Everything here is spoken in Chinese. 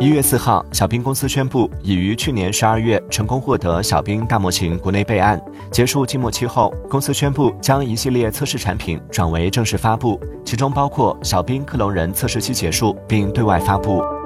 一月四号小冰公司宣布已于去年十二月成功获得小冰大模型国内备案。结束静默期后公司宣布将一系列测试产品转为正式发布其中包括小冰克隆人测试期结束并对外发布。